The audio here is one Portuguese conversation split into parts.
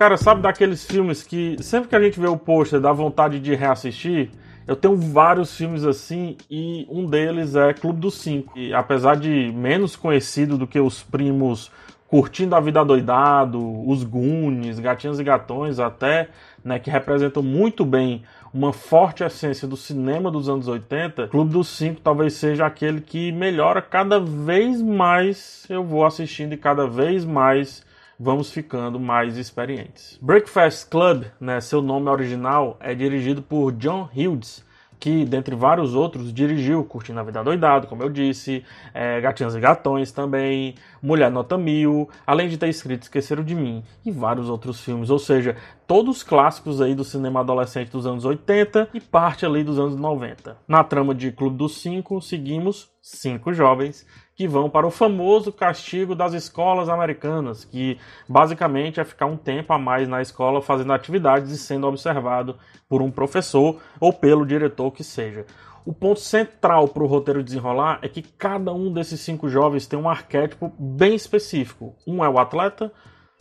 Cara, sabe daqueles filmes que sempre que a gente vê o pôster dá vontade de reassistir? Eu tenho vários filmes assim e um deles é Clube dos Cinco. E apesar de menos conhecido do que os primos Curtindo a Vida Doidado, Os Goonies, Gatinhos e Gatões até, né, que representam muito bem uma forte essência do cinema dos anos 80, Clube dos Cinco talvez seja aquele que melhora cada vez mais eu vou assistindo e cada vez mais vamos ficando mais experientes. Breakfast Club, né, seu nome original, é dirigido por John Hughes, que, dentre vários outros, dirigiu Curtindo a Vida Doidado, como eu disse, é, Gatinhas e Gatões também, Mulher Nota Mil, além de ter escrito Esqueceram de Mim e vários outros filmes, ou seja, todos clássicos aí do cinema adolescente dos anos 80 e parte ali dos anos 90. Na trama de Clube dos Cinco, seguimos cinco jovens que vão para o famoso castigo das escolas americanas, que basicamente é ficar um tempo a mais na escola fazendo atividades e sendo observado por um professor ou pelo diretor que seja. O ponto central para o roteiro desenrolar é que cada um desses cinco jovens tem um arquétipo bem específico. Um é o atleta,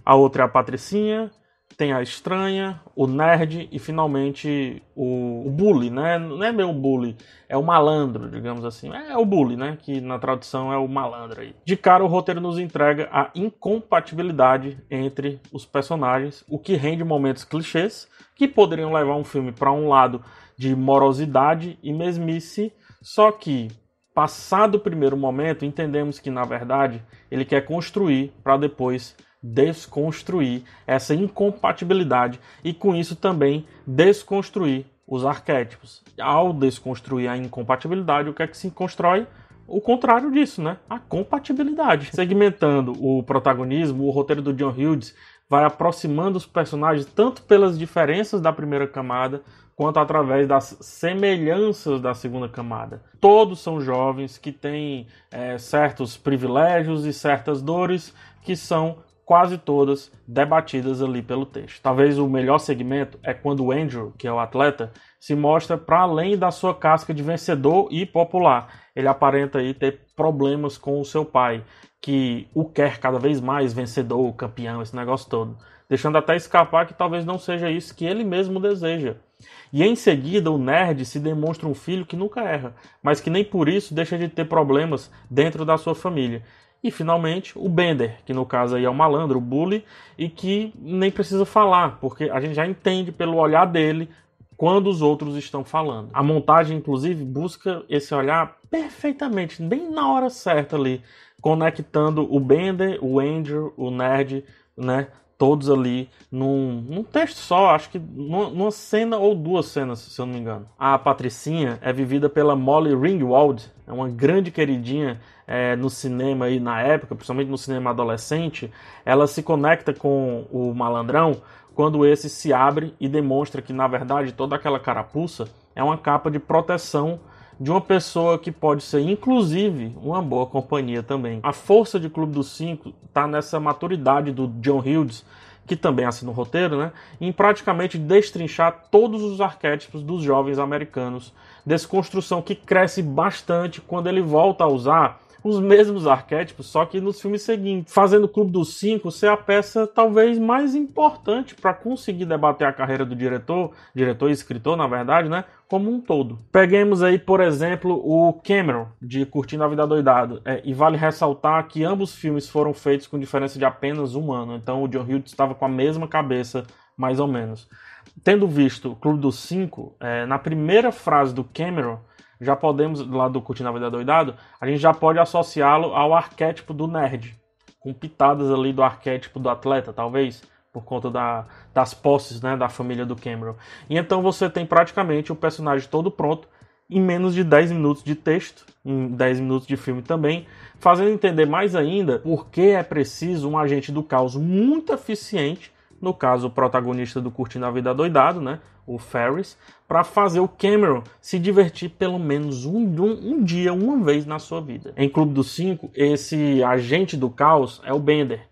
a outra é a patricinha, tem a estranha, o nerd e finalmente o, o bully, né? Não é meio bully, é o malandro, digamos assim. É, é o bully, né? Que na tradução é o malandro aí. De cara, o roteiro nos entrega a incompatibilidade entre os personagens, o que rende momentos clichês que poderiam levar um filme para um lado de morosidade e mesmice, só que passado o primeiro momento, entendemos que na verdade ele quer construir para depois desconstruir essa incompatibilidade e com isso também desconstruir os arquétipos. Ao desconstruir a incompatibilidade, o que é que se constrói? O contrário disso, né? A compatibilidade. Segmentando o protagonismo, o roteiro do John Hughes vai aproximando os personagens tanto pelas diferenças da primeira camada quanto através das semelhanças da segunda camada. Todos são jovens que têm é, certos privilégios e certas dores que são quase todas debatidas ali pelo texto. Talvez o melhor segmento é quando o Andrew, que é o atleta, se mostra para além da sua casca de vencedor e popular. Ele aparenta aí ter problemas com o seu pai, que o quer cada vez mais vencedor, campeão, esse negócio todo, deixando até escapar que talvez não seja isso que ele mesmo deseja. E em seguida, o nerd se demonstra um filho que nunca erra, mas que nem por isso deixa de ter problemas dentro da sua família. E finalmente o Bender, que no caso aí é o malandro, o bully, e que nem precisa falar, porque a gente já entende pelo olhar dele quando os outros estão falando. A montagem, inclusive, busca esse olhar perfeitamente, bem na hora certa ali, conectando o Bender, o Andrew, o Nerd, né? Todos ali num, num texto só, acho que numa, cena ou duas cenas, se eu não me engano. A Patricinha é vivida pela Molly Ringwald, é uma grande queridinha é, no cinema aí na época, principalmente no cinema adolescente, ela se conecta com o malandrão quando esse se abre e demonstra que na verdade toda aquela carapuça é uma capa de proteção de uma pessoa que pode ser inclusive uma boa companhia também. A força de Clube dos Cinco está nessa maturidade do John Hughes, que também assina o roteiro, né, em praticamente destrinchar todos os arquétipos dos jovens americanos. Desconstrução que cresce bastante quando ele volta a usar os mesmos arquétipos, só que nos filmes seguintes, fazendo o Clube dos Cinco ser a peça talvez mais importante para conseguir debater a carreira do diretor, diretor e escritor, na verdade, né? Como um todo. Peguemos aí, por exemplo, o Cameron, de Curtindo a Vida Doidado. É, e vale ressaltar que ambos filmes foram feitos com diferença de apenas um ano. Então o John Hughes estava com a mesma cabeça, mais ou menos. Tendo visto o Clube dos Cinco, é, na primeira frase do Cameron, já podemos, lá do Curtindo a Vida Doidado, a gente já pode associá-lo ao arquétipo do nerd, com pitadas ali do arquétipo do atleta, talvez, por conta da, das posses né, da família do Cameron. E então você tem praticamente o personagem todo pronto em menos de 10 minutos de texto, em 10 minutos de filme também, fazendo entender mais ainda por que é preciso um agente do caos muito eficiente, no caso o protagonista do Curtindo a Vida Doidado, né, o Ferris, para fazer o Cameron se divertir pelo menos um, um, um, dia, uma vez na sua vida. Em Clube dos Cinco, esse agente do caos é o Bender,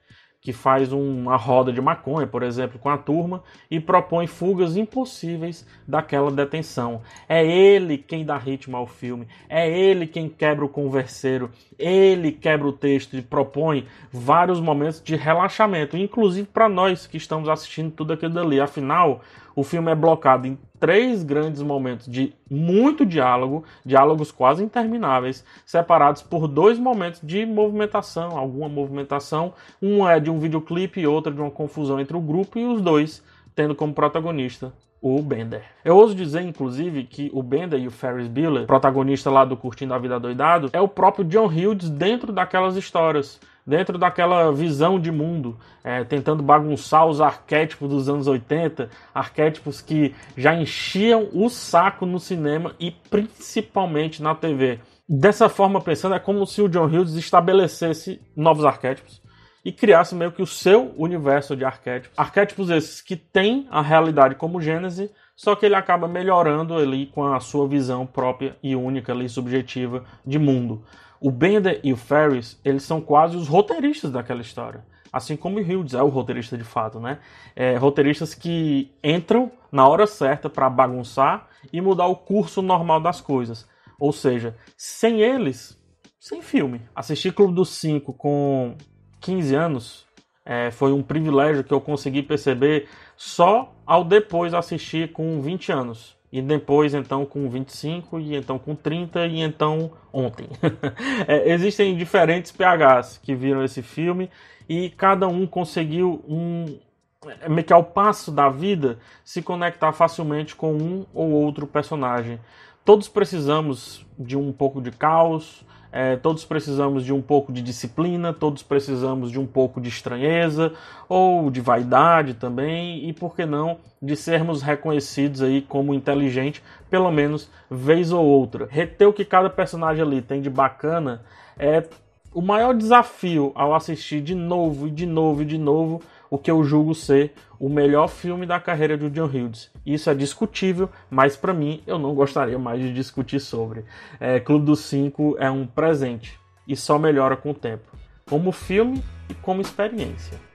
que faz uma roda de maconha, por exemplo, com a turma e propõe fugas impossíveis daquela detenção. É ele quem dá ritmo ao filme, é ele quem quebra o converseiro, ele quebra o texto e propõe vários momentos de relaxamento, inclusive para nós que estamos assistindo tudo aquilo dali. Afinal, o filme é blocado em três grandes momentos de muito diálogo, diálogos quase intermináveis, separados por dois momentos de movimentação, alguma movimentação. Um é de um videoclipe e outro de uma confusão entre o grupo e os dois tendo como protagonista o Bender. Eu ouso dizer, inclusive, que o Bender e o Ferris Bueller, protagonista lá do Curtindo a Vida Doidado, é o próprio John Hughes dentro daquelas histórias dentro daquela visão de mundo, é, tentando bagunçar os arquétipos dos anos 80, arquétipos que já enchiam o saco no cinema e principalmente na TV. Dessa forma, pensando, é como se o John Hughes estabelecesse novos arquétipos e criasse meio que o seu universo de arquétipos. Arquétipos esses que têm a realidade como gênese, só que ele acaba melhorando ali com a sua visão própria e única ali subjetiva de mundo. O Bender e o Ferris, eles são quase os roteiristas daquela história. Assim como o Hughes é o roteirista de fato, né? É, roteiristas que entram na hora certa para bagunçar e mudar o curso normal das coisas. Ou seja, sem eles, sem filme. Assistir Clube dos Cinco com 15 anos é, foi um privilégio que eu consegui perceber só ao depois assistir com 20 anos e depois então com 25, e então com 30, e então ontem. é, existem diferentes PHs que viram esse filme e cada um conseguiu um é, meio que ao passo da vida se conectar facilmente com um ou outro personagem. Todos precisamos de um pouco de caos, é, todos precisamos de um pouco de disciplina, todos precisamos de um pouco de estranheza ou de vaidade também, e por que não de sermos reconhecidos aí como inteligente, pelo menos vez ou outra. Reter o que cada personagem ali tem de bacana é o maior desafio ao assistir de novo e de novo e de novo o que eu julgo ser o melhor filme da carreira de John Hughes. Isso é discutível, mas para mim eu não gostaria mais de discutir sobre. É, Clube dos Cinco é um presente e só melhora com o tempo, como filme e como experiência.